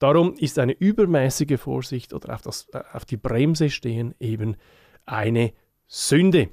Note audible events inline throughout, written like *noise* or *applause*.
Darum ist eine übermäßige Vorsicht oder auf, das, äh, auf die Bremse stehen eben eine Sünde.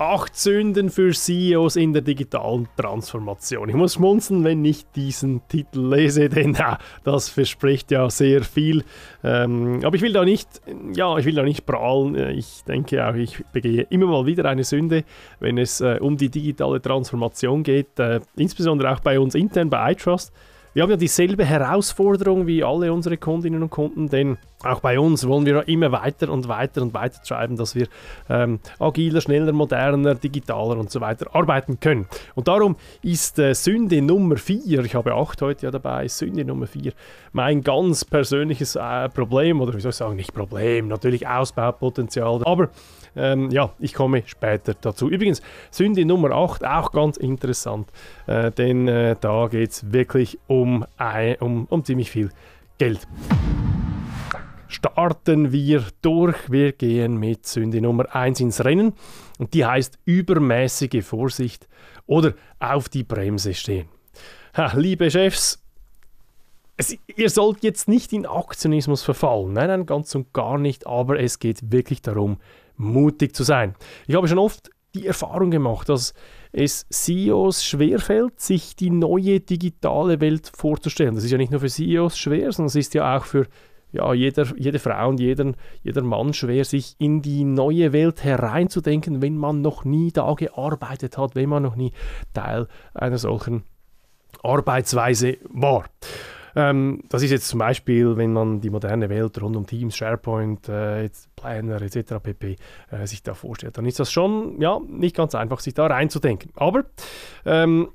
8 Sünden für CEOs in der digitalen Transformation. Ich muss schmunzeln, wenn ich diesen Titel lese, *laughs* denn ja, das verspricht ja sehr viel. Ähm, aber ich will da nicht, ja, ich will da nicht prahlen. Ich denke auch, ich begehe immer mal wieder eine Sünde, wenn es äh, um die digitale Transformation geht. Äh, insbesondere auch bei uns intern bei iTrust. Wir haben ja dieselbe Herausforderung wie alle unsere Kundinnen und Kunden, denn auch bei uns wollen wir immer weiter und weiter und weiter treiben, dass wir ähm, agiler, schneller, moderner, digitaler und so weiter arbeiten können. Und darum ist äh, Sünde Nummer 4, ich habe acht heute ja dabei, Sünde Nummer 4, mein ganz persönliches äh, Problem, oder wie soll ich sagen, nicht Problem, natürlich Ausbaupotenzial, aber ähm, ja, ich komme später dazu. Übrigens, Sünde Nummer 8, auch ganz interessant, äh, denn äh, da geht es wirklich um, um, um ziemlich viel Geld. Starten wir durch. Wir gehen mit Sünde Nummer 1 ins Rennen und die heißt übermäßige Vorsicht oder auf die Bremse stehen. Ha, liebe Chefs, es, ihr sollt jetzt nicht in Aktionismus verfallen. Nein, nein, ganz und gar nicht. Aber es geht wirklich darum, mutig zu sein. Ich habe schon oft die Erfahrung gemacht, dass es CEOs schwerfällt, sich die neue digitale Welt vorzustellen. Das ist ja nicht nur für CEOs schwer, sondern es ist ja auch für ja, jeder, jede Frau und jeden, jeder Mann schwer, sich in die neue Welt hereinzudenken, wenn man noch nie da gearbeitet hat, wenn man noch nie Teil einer solchen Arbeitsweise war. Ähm, das ist jetzt zum Beispiel, wenn man die moderne Welt rund um Teams, SharePoint, äh, Planner etc. pp. Äh, sich da vorstellt, dann ist das schon ja, nicht ganz einfach, sich da reinzudenken. Aber ähm,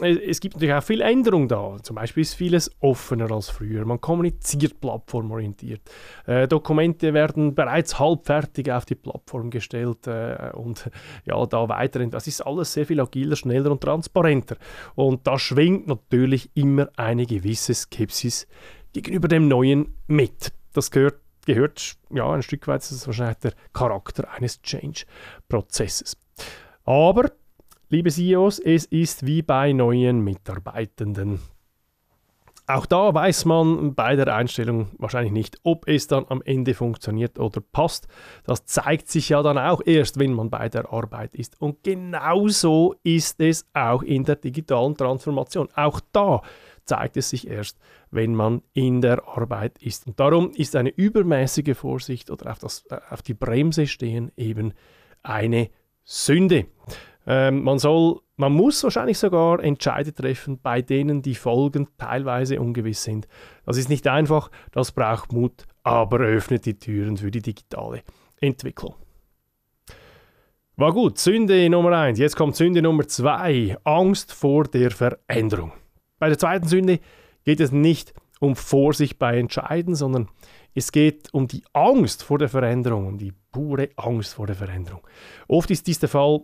es gibt natürlich auch viel Änderung da. Zum Beispiel ist vieles offener als früher. Man kommuniziert plattformorientiert. Äh, Dokumente werden bereits halbfertig auf die Plattform gestellt äh, und *laughs* ja, da weiterhin. Das ist alles sehr viel agiler, schneller und transparenter. Und da schwingt natürlich immer eine gewisse Skepsis gegenüber dem Neuen mit. Das gehört gehört ja ein Stück weit, das ist wahrscheinlich der Charakter eines Change-Prozesses. Aber Liebe CEOs, es ist wie bei neuen Mitarbeitenden. Auch da weiß man bei der Einstellung wahrscheinlich nicht, ob es dann am Ende funktioniert oder passt. Das zeigt sich ja dann auch erst, wenn man bei der Arbeit ist. Und genauso ist es auch in der digitalen Transformation. Auch da zeigt es sich erst, wenn man in der Arbeit ist. Und darum ist eine übermäßige Vorsicht oder auf, das, auf die Bremse stehen eben eine Sünde. Ähm, man soll, man muss wahrscheinlich sogar Entscheide treffen, bei denen die Folgen teilweise ungewiss sind. Das ist nicht einfach, das braucht Mut, aber öffnet die Türen für die digitale Entwicklung. War gut, Sünde Nummer 1. Jetzt kommt Sünde Nummer 2, Angst vor der Veränderung. Bei der zweiten Sünde geht es nicht um Vorsicht bei Entscheiden, sondern es geht um die Angst vor der Veränderung, um die pure Angst vor der Veränderung. Oft ist dies der Fall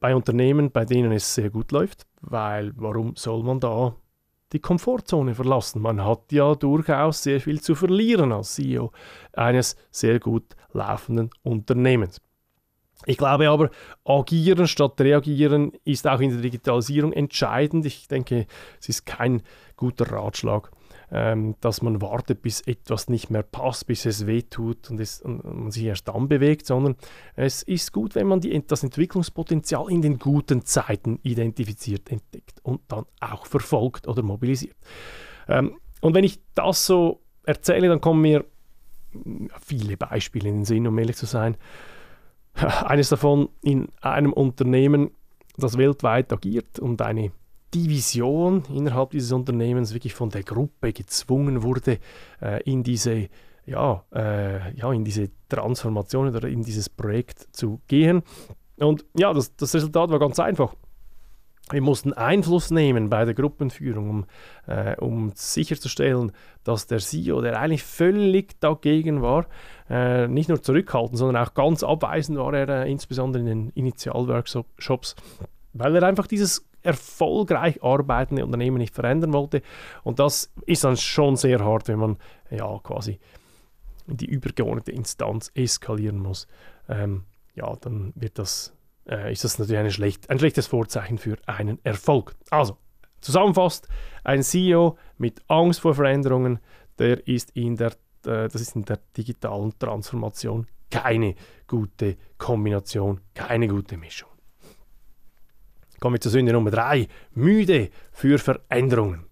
bei Unternehmen, bei denen es sehr gut läuft, weil warum soll man da die Komfortzone verlassen? Man hat ja durchaus sehr viel zu verlieren als CEO eines sehr gut laufenden Unternehmens. Ich glaube aber, agieren statt reagieren ist auch in der Digitalisierung entscheidend. Ich denke, es ist kein guter Ratschlag, ähm, dass man wartet, bis etwas nicht mehr passt, bis es wehtut und, es, und man sich erst dann bewegt, sondern es ist gut, wenn man die, das Entwicklungspotenzial in den guten Zeiten identifiziert, entdeckt und dann auch verfolgt oder mobilisiert. Ähm, und wenn ich das so erzähle, dann kommen mir viele Beispiele in den Sinn, um ehrlich zu sein. *laughs* Eines davon in einem Unternehmen, das weltweit agiert und eine die Vision innerhalb dieses Unternehmens wirklich von der Gruppe gezwungen wurde, äh, in diese ja, äh, ja, in diese Transformation oder in dieses Projekt zu gehen. Und ja, das, das Resultat war ganz einfach. Wir mussten Einfluss nehmen bei der Gruppenführung, um, äh, um sicherzustellen, dass der CEO, der eigentlich völlig dagegen war, äh, nicht nur zurückhaltend, sondern auch ganz abweisend war er, äh, insbesondere in den Initialworkshops, weil er einfach dieses erfolgreich arbeitende Unternehmen nicht verändern wollte. Und das ist dann schon sehr hart, wenn man ja quasi die übergeordnete Instanz eskalieren muss, ähm, ja, dann wird das, äh, ist das natürlich schlecht, ein schlechtes Vorzeichen für einen Erfolg. Also, zusammenfasst, ein CEO mit Angst vor Veränderungen, der ist in der, äh, das ist in der digitalen Transformation keine gute Kombination, keine gute Mischung. Kommen wir zur Sünde Nummer 3. Müde für Veränderungen.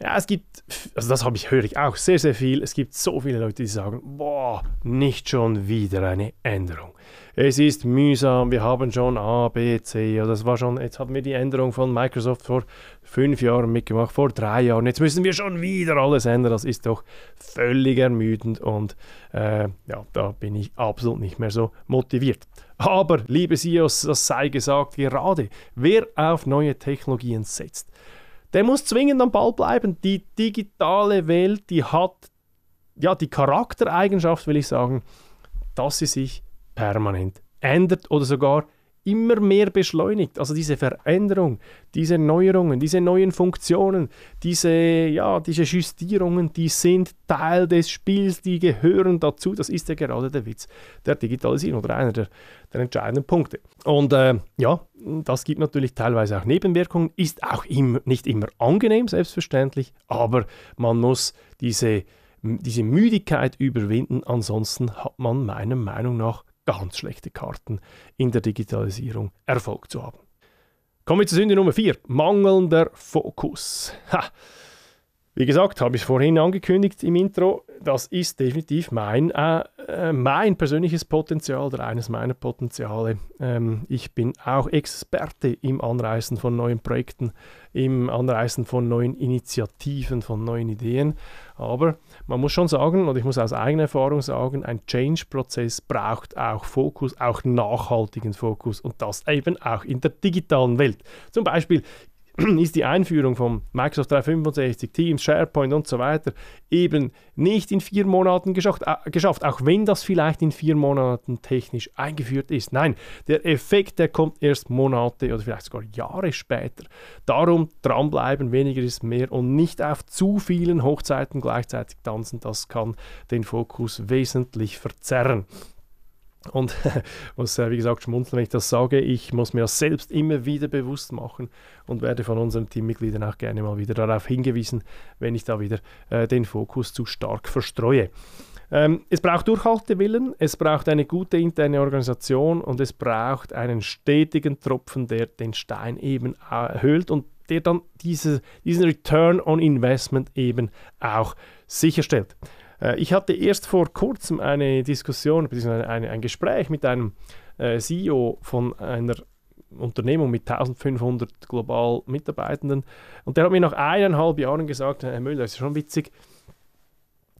Ja, es gibt, also das habe ich, höre ich auch sehr, sehr viel. Es gibt so viele Leute, die sagen, boah, nicht schon wieder eine Änderung. Es ist mühsam, wir haben schon A, B, C, oder das war schon, jetzt haben wir die Änderung von Microsoft vor fünf Jahren mitgemacht, vor drei Jahren, jetzt müssen wir schon wieder alles ändern. Das ist doch völlig ermüdend und äh, ja, da bin ich absolut nicht mehr so motiviert. Aber, liebe CEOs, das sei gesagt, gerade wer auf neue Technologien setzt, der muss zwingend am Ball bleiben. Die digitale Welt, die hat ja die Charaktereigenschaft, will ich sagen, dass sie sich permanent ändert oder sogar immer mehr beschleunigt. Also diese Veränderung, diese Neuerungen, diese neuen Funktionen, diese, ja, diese Justierungen, die sind Teil des Spiels, die gehören dazu. Das ist ja gerade der Witz der Digitalisierung oder einer der, der entscheidenden Punkte. Und äh, ja, das gibt natürlich teilweise auch Nebenwirkungen, ist auch immer, nicht immer angenehm, selbstverständlich, aber man muss diese, diese Müdigkeit überwinden, ansonsten hat man meiner Meinung nach ganz schlechte Karten in der Digitalisierung Erfolg zu haben. Kommen wir zur Sünde Nummer 4, mangelnder Fokus. Ha. Wie gesagt, habe ich vorhin angekündigt im Intro, das ist definitiv mein, äh, äh, mein persönliches Potenzial oder eines meiner Potenziale. Ähm, ich bin auch Experte im Anreißen von neuen Projekten, im Anreißen von neuen Initiativen, von neuen Ideen. Aber man muss schon sagen, und ich muss aus eigener Erfahrung sagen, ein Change-Prozess braucht auch Fokus, auch nachhaltigen Fokus und das eben auch in der digitalen Welt. Zum Beispiel *clears throat* ist die Einführung von Microsoft 365, Teams, SharePoint und so weiter eben nicht in vier Monaten geschafft, äh, geschafft, auch wenn das vielleicht in vier Monaten technisch eingeführt ist. Nein, der Effekt, der kommt erst Monate oder vielleicht sogar Jahre später. Darum dranbleiben, weniger ist mehr und nicht auf zu vielen Hochzeiten gleichzeitig tanzen, das kann den Fokus wesentlich verzerren. Und *laughs* muss, äh, wie gesagt, schmunzeln, wenn ich das sage. Ich muss mir das selbst immer wieder bewusst machen und werde von unseren Teammitgliedern auch gerne mal wieder darauf hingewiesen, wenn ich da wieder äh, den Fokus zu stark verstreue. Ähm, es braucht Durchhaltewillen, es braucht eine gute interne Organisation und es braucht einen stetigen Tropfen, der den Stein eben erhöht und der dann diese, diesen Return on Investment eben auch sicherstellt. Äh, ich hatte erst vor kurzem eine Diskussion, beziehungsweise ein Gespräch mit einem äh, CEO von einer Unternehmung mit 1500 global Mitarbeitenden und der hat mir nach eineinhalb Jahren gesagt, Herr Müller, das ist schon witzig,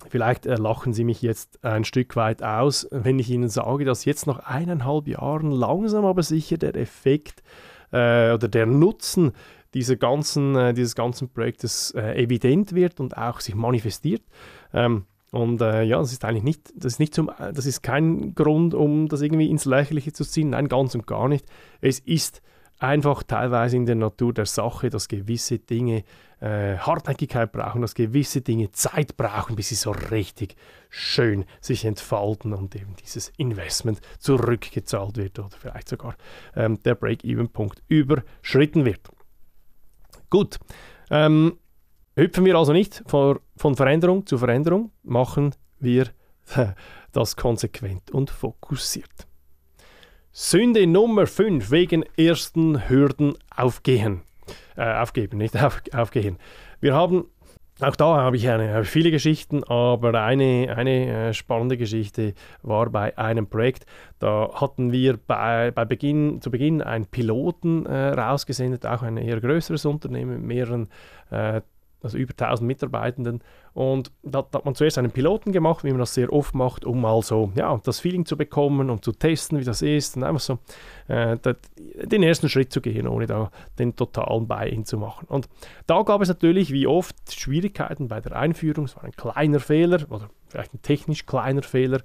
Vielleicht äh, lachen Sie mich jetzt ein Stück weit aus, wenn ich Ihnen sage, dass jetzt nach eineinhalb Jahren langsam aber sicher der Effekt äh, oder der Nutzen dieser ganzen, dieses ganzen Projektes evident wird und auch sich manifestiert. Ähm, und äh, ja, das ist eigentlich nicht, das ist nicht zum, das ist kein Grund, um das irgendwie ins Lächerliche zu ziehen. Nein, ganz und gar nicht. Es ist einfach teilweise in der Natur der Sache, dass gewisse Dinge äh, Hartnäckigkeit brauchen, dass gewisse Dinge Zeit brauchen, bis sie so richtig schön sich entfalten und eben dieses Investment zurückgezahlt wird oder vielleicht sogar ähm, der Break-Even-Punkt überschritten wird. Gut. Ähm, Hüpfen wir also nicht von, von Veränderung zu Veränderung, machen wir *laughs* das konsequent und fokussiert. Sünde Nummer 5 wegen ersten Hürden aufgehen. Äh, aufgeben, nicht auf, aufgehen. Wir haben, auch da habe ich eine, viele Geschichten, aber eine, eine äh, spannende Geschichte war bei einem Projekt. Da hatten wir bei, bei Beginn, zu Beginn einen Piloten äh, rausgesendet, auch ein eher größeres Unternehmen mit mehreren äh, also über 1000 Mitarbeitenden. Und da, da, hat man zuerst einen Piloten gemacht, wie man das sehr oft macht, um mal so ja, das Feeling zu bekommen und zu testen, wie das ist und einfach so äh, den ersten Schritt zu gehen, ohne da den totalen Buy-in zu machen. Und da gab es natürlich wie oft Schwierigkeiten bei der Einführung. Es war ein kleiner Fehler oder vielleicht ein technisch kleiner Fehler.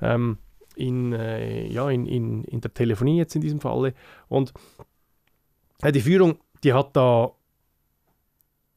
Ähm, in, äh, ja, in, in, in der Telefonie jetzt in diesem Falle. Und äh, die Führung, die hat da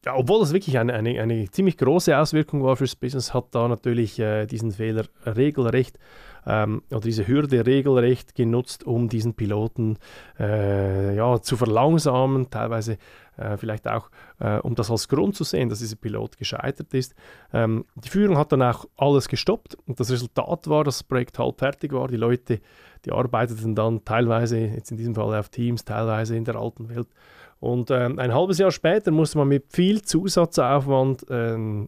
ja, obwohl das wirklich eine, eine, eine ziemlich große Auswirkung war fürs Business, hat da natürlich äh, diesen Fehler regelrecht ähm, oder diese Hürde regelrecht genutzt, um diesen Piloten äh, ja, zu verlangsamen, teilweise äh, vielleicht auch, äh, um das als Grund zu sehen, dass dieser Pilot gescheitert ist. Ähm, die Führung hat dann auch alles gestoppt und das Resultat war, dass das Projekt halb fertig war. Die Leute, die arbeiteten dann teilweise, jetzt in diesem Fall auf Teams, teilweise in der alten Welt. Und äh, ein halbes Jahr später musste man mit viel Zusatzaufwand ähm,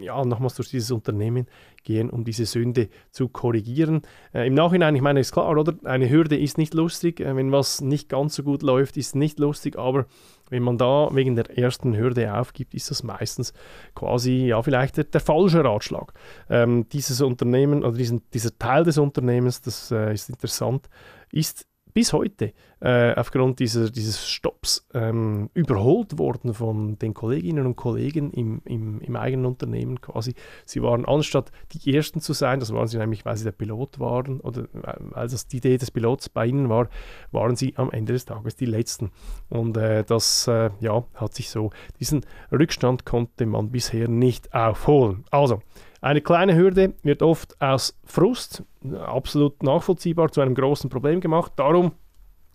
ja, nochmals durch dieses Unternehmen gehen, um diese Sünde zu korrigieren. Äh, Im Nachhinein, ich meine, ist klar, oder? Eine Hürde ist nicht lustig. Äh, wenn was nicht ganz so gut läuft, ist nicht lustig, aber wenn man da wegen der ersten Hürde aufgibt, ist das meistens quasi, ja, vielleicht der, der falsche Ratschlag. Ähm, dieses Unternehmen oder diesen, dieser Teil des Unternehmens, das äh, ist interessant, ist bis heute äh, aufgrund dieser, dieses Stopps ähm, überholt worden von den Kolleginnen und Kollegen im, im, im, eigenen Unternehmen quasi. Sie waren anstatt die Ersten zu sein, das waren sie nämlich, weil sie der Pilot waren oder äh, weil das die Idee des Pilots bei ihnen war, waren sie am Ende des Tages die Letzten. Und äh, das äh, ja, hat sich so, diesen Rückstand konnte man bisher nicht aufholen. Also, eine kleine Hürde wird oft aus Frust, absolut nachvollziehbar, zu einem großen Problem gemacht. Darum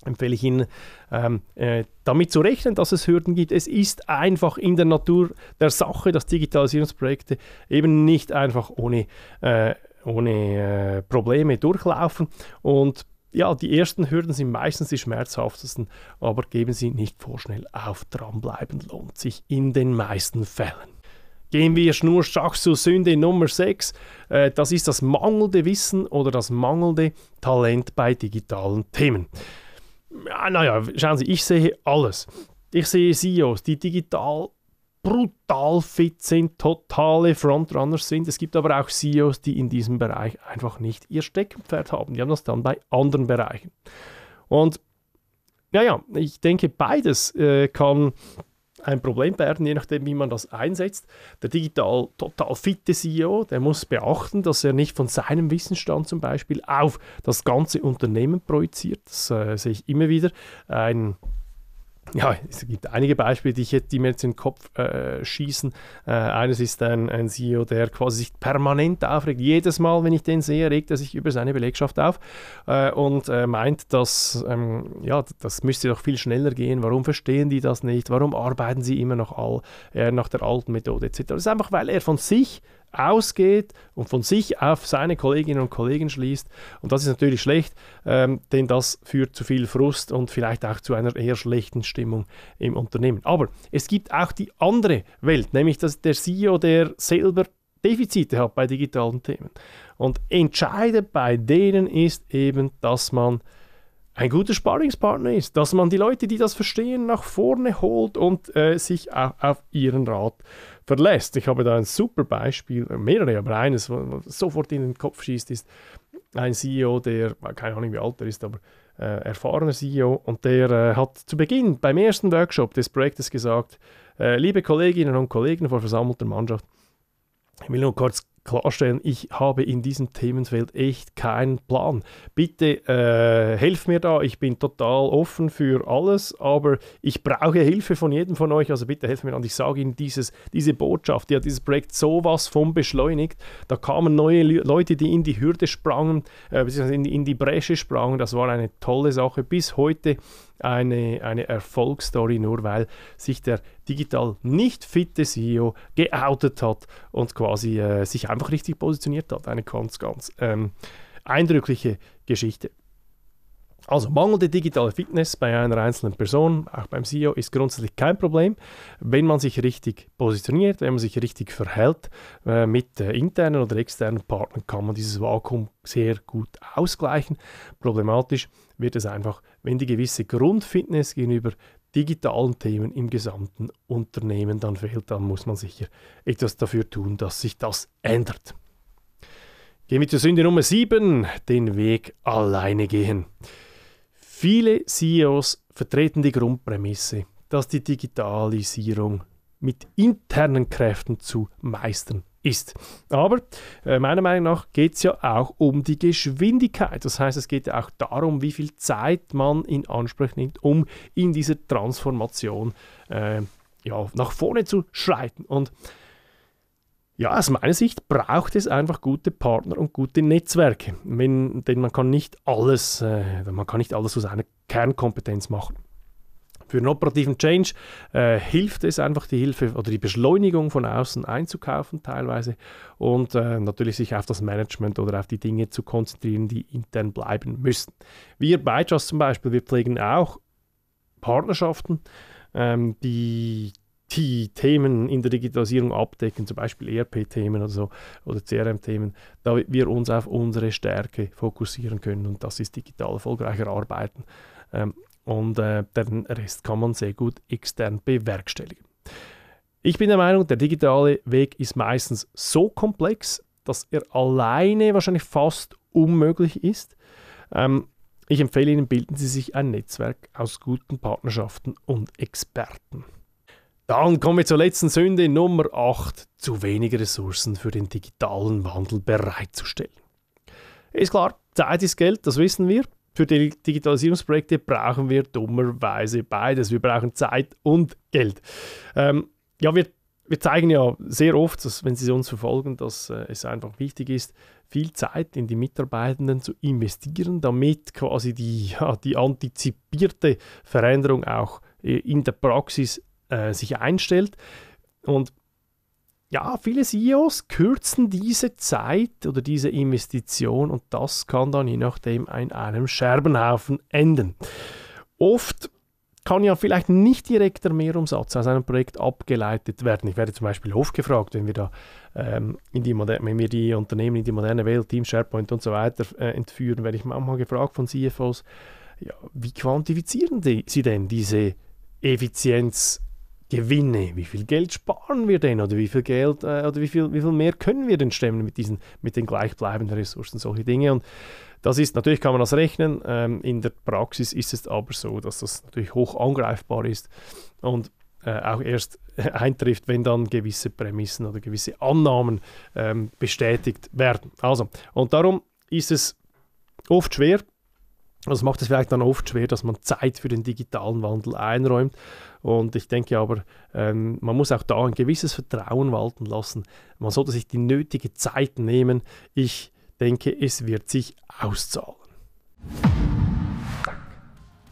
empfehle ich Ihnen, ähm, äh, damit zu rechnen, dass es Hürden gibt. Es ist einfach in der Natur der Sache, dass Digitalisierungsprojekte eben nicht einfach ohne, äh, ohne äh, Probleme durchlaufen. Und ja, die ersten Hürden sind meistens die schmerzhaftesten, aber geben Sie nicht vorschnell auf. Dranbleiben lohnt sich in den meisten Fällen. Gehen wir schnurstracks zur Sünde Nummer 6. Äh, das ist das mangelnde Wissen oder das mangelnde Talent bei digitalen Themen. Ja, naja, schauen Sie, ich sehe alles. Ich sehe CEOs, die digital brutal fit sind, totale Frontrunners sind. Es gibt aber auch CEOs, die in diesem Bereich einfach nicht ihr Steckenpferd haben. Die haben das dann bei anderen Bereichen. Und ja, ja, ich denke, beides äh, kann ein Problem werden, je nachdem, wie man das einsetzt. Der digital total fitte CEO, der muss beachten, dass er nicht von seinem Wissensstand zum Beispiel auf das ganze Unternehmen projiziert. Das äh, sehe ich immer wieder. Ein ja, es gibt einige Beispiele, die, ich, die mir jetzt in den Kopf äh, schießen. Äh, eines ist ein, ein CEO, der quasi sich permanent aufregt. Jedes Mal, wenn ich den sehe, regt er sich über seine Belegschaft auf äh, und äh, meint, dass ähm, ja, das müsste doch viel schneller gehen. Warum verstehen die das nicht? Warum arbeiten sie immer noch all, äh, nach der alten Methode etc. Das ist einfach, weil er von sich ausgeht und von sich auf seine Kolleginnen und Kollegen schließt. Und das ist natürlich schlecht, ähm, denn das führt zu viel Frust und vielleicht auch zu einer eher schlechten Stimmung im Unternehmen. Aber es gibt auch die andere Welt, nämlich dass der CEO, der selber Defizite hat bei digitalen Themen. Und entscheidend bei denen ist eben, dass man ein guter Sparringspartner ist, dass man die Leute, die das verstehen, nach vorne holt und äh, sich auf ihren Rat verlässt. Ich habe da ein super Beispiel, mehrere, aber eines, was sofort in den Kopf schießt, ist ein CEO, der, keine Ahnung wie alt er ist, aber äh, erfahrener CEO, und der äh, hat zu Beginn beim ersten Workshop des Projektes gesagt, äh, liebe Kolleginnen und Kollegen vor versammelter Mannschaft, ich will nur kurz klarstellen, ich habe in diesem Themenfeld echt keinen Plan. Bitte äh, helft mir da, ich bin total offen für alles, aber ich brauche Hilfe von jedem von euch, also bitte helft mir und ich sage Ihnen dieses, diese Botschaft, die hat dieses Projekt sowas von beschleunigt. Da kamen neue Leute, die in die Hürde sprangen, äh, in, die, in die Bresche sprangen, das war eine tolle Sache. Bis heute eine, eine Erfolgsstory, nur weil sich der digital nicht fitte CEO geoutet hat und quasi äh, sich einfach richtig positioniert hat. Eine ganz, ganz ähm, eindrückliche Geschichte. Also mangelnde digitale Fitness bei einer einzelnen Person, auch beim CEO, ist grundsätzlich kein Problem, wenn man sich richtig positioniert, wenn man sich richtig verhält. Äh, mit äh, internen oder externen Partnern kann man dieses Vakuum sehr gut ausgleichen. Problematisch wird es einfach, wenn die gewisse Grundfitness gegenüber digitalen Themen im gesamten Unternehmen dann fehlt, dann muss man sicher etwas dafür tun, dass sich das ändert. Gehen wir zur Sünde Nummer 7, den Weg alleine gehen. Viele CEOs vertreten die Grundprämisse, dass die Digitalisierung mit internen Kräften zu meistern ist. Aber äh, meiner Meinung nach geht es ja auch um die Geschwindigkeit. Das heißt, es geht ja auch darum, wie viel Zeit man in Anspruch nimmt, um in dieser Transformation äh, ja, nach vorne zu schreiten. Und ja, aus meiner Sicht braucht es einfach gute Partner und gute Netzwerke, wenn, denn man kann nicht alles, äh, man kann nicht alles aus einer Kernkompetenz machen. Für einen operativen Change äh, hilft es einfach, die Hilfe oder die Beschleunigung von außen einzukaufen teilweise und äh, natürlich sich auf das Management oder auf die Dinge zu konzentrieren, die intern bleiben müssen. Wir bei Just zum Beispiel, wir pflegen auch Partnerschaften, ähm, die die Themen in der Digitalisierung abdecken, zum Beispiel ERP-Themen oder so oder CRM-Themen, da wir uns auf unsere Stärke fokussieren können und das ist digital erfolgreicher Arbeiten. Ähm, und äh, den Rest kann man sehr gut extern bewerkstelligen. Ich bin der Meinung, der digitale Weg ist meistens so komplex, dass er alleine wahrscheinlich fast unmöglich ist. Ähm, ich empfehle Ihnen, bilden Sie sich ein Netzwerk aus guten Partnerschaften und Experten. Dann kommen wir zur letzten Sünde, Nummer 8, zu wenig Ressourcen für den digitalen Wandel bereitzustellen. Ist klar, Zeit ist Geld, das wissen wir für die Digitalisierungsprojekte brauchen wir dummerweise beides. Wir brauchen Zeit und Geld. Ähm, ja, wir, wir zeigen ja sehr oft, dass, wenn Sie uns verfolgen, dass äh, es einfach wichtig ist, viel Zeit in die Mitarbeitenden zu investieren, damit quasi die, ja, die antizipierte Veränderung auch äh, in der Praxis äh, sich einstellt. Und ja, viele CEOs kürzen diese Zeit oder diese Investition und das kann dann je nachdem in einem Scherbenhaufen enden. Oft kann ja vielleicht nicht direkt der Mehrumsatz aus einem Projekt abgeleitet werden. Ich werde zum Beispiel oft gefragt, wenn wir da ähm, in die wenn wir die Unternehmen in die moderne Welt, Team SharePoint und so weiter äh, entführen, werde ich manchmal gefragt von CFOs, ja, wie quantifizieren die, sie denn diese Effizienz Gewinne, wie viel Geld sparen wir denn oder wie viel Geld äh, oder wie viel, wie viel mehr können wir denn stemmen mit diesen mit den gleichbleibenden Ressourcen, solche Dinge und das ist natürlich kann man das rechnen. Ähm, in der Praxis ist es aber so, dass das natürlich hoch angreifbar ist und äh, auch erst *laughs* eintrifft, wenn dann gewisse Prämissen oder gewisse Annahmen ähm, bestätigt werden. Also und darum ist es oft schwer, das macht es vielleicht dann oft schwer, dass man Zeit für den digitalen Wandel einräumt. Und ich denke aber, ähm, man muss auch da ein gewisses Vertrauen walten lassen. Man sollte sich die nötige Zeit nehmen. Ich denke, es wird sich auszahlen.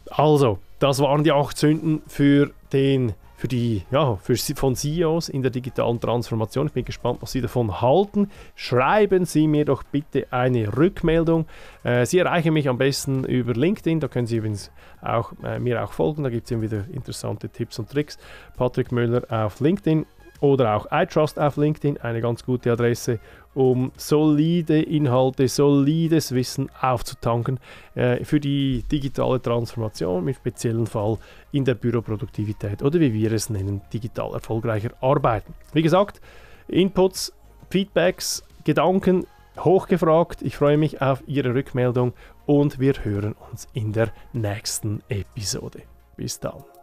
Also, das waren die acht Sünden für den für die, ja, für, von CEOs in der digitalen Transformation. Ich bin gespannt, was Sie davon halten. Schreiben Sie mir doch bitte eine Rückmeldung. Äh, Sie erreichen mich am besten über LinkedIn. Da können Sie übrigens auch, äh, mir auch folgen. Da gibt es immer wieder interessante Tipps und Tricks. Patrick Müller auf LinkedIn oder auch iTrust auf LinkedIn, eine ganz gute Adresse, um solide Inhalte, solides Wissen aufzutanken äh, für die digitale Transformation, im speziellen Fall in der Büroproduktivität oder wie wir es nennen, digital erfolgreicher arbeiten. Wie gesagt, Inputs, Feedbacks, Gedanken hochgefragt. Ich freue mich auf Ihre Rückmeldung und wir hören uns in der nächsten Episode. Bis dann.